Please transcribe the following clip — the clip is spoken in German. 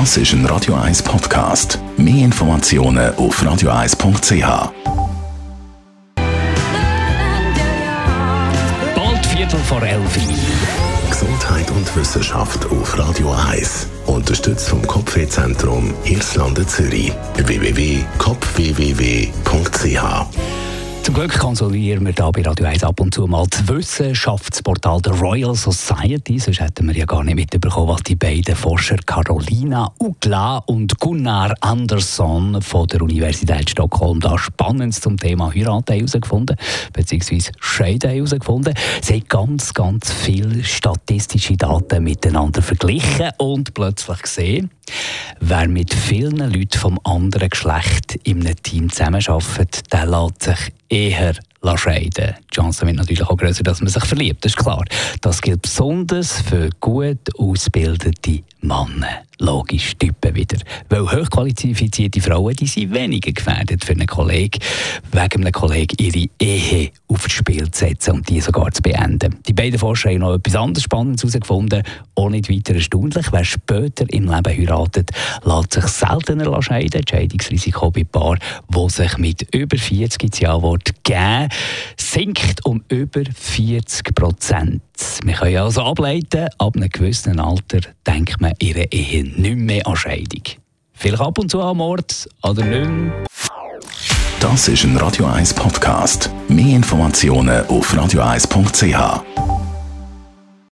Das ist ein Radio 1 Podcast. Mehr Informationen auf radio1.ch. Bald Viertel vor elf. Gesundheit und Wissenschaft auf Radio 1. Unterstützt vom Kopfwehzentrum Irlande Zürich. www.kopfwww.ch zum Glück konsolieren wir hier bei Radio 1 ab und zu mal das Wissenschaftsportal der Royal Society. Sonst hätten wir ja gar nicht mitbekommen, was die beiden Forscher Carolina Ugla und Gunnar Andersson von der Universität Stockholm da Spannendes zum Thema Heirat herausgefunden, beziehungsweise Scheiden herausgefunden. Sie haben ganz, ganz viele statistische Daten miteinander verglichen und plötzlich gesehen, Wer mit vielen Leuten vom anderen Geschlecht in einem Team zusammenarbeitet, der lässt sich eher scheiden. Die Chance wird natürlich auch größer, dass man sich verliebt, das ist klar. Das gilt besonders für gut ausgebildete Männer. Logisch, Typen wieder. Weil hochqualifizierte Frauen, die sind weniger gefährdet für einen Kollegen, wegen einem Kollegen ihre Ehe aufs Spiel zu setzen und die sogar zu beenden. Die beiden Forscher haben noch etwas anderes Spannendes herausgefunden, auch nicht weiter erstaunlich. Wer später im Leben heiratet, lässt sich seltener scheiden. Das Scheidungsrisiko bei Paaren, die sich mit über 40 ins Jahr geben sinkt um über 40 Prozent. Wir können also ableiten, ab einem gewissen Alter denkt man ihre Ehe nicht mehr an Scheidung. Vielleicht ab und zu am Mord oder nicht mehr. Das ist ein Radio 1 Podcast. Mehr Informationen auf radio1.ch.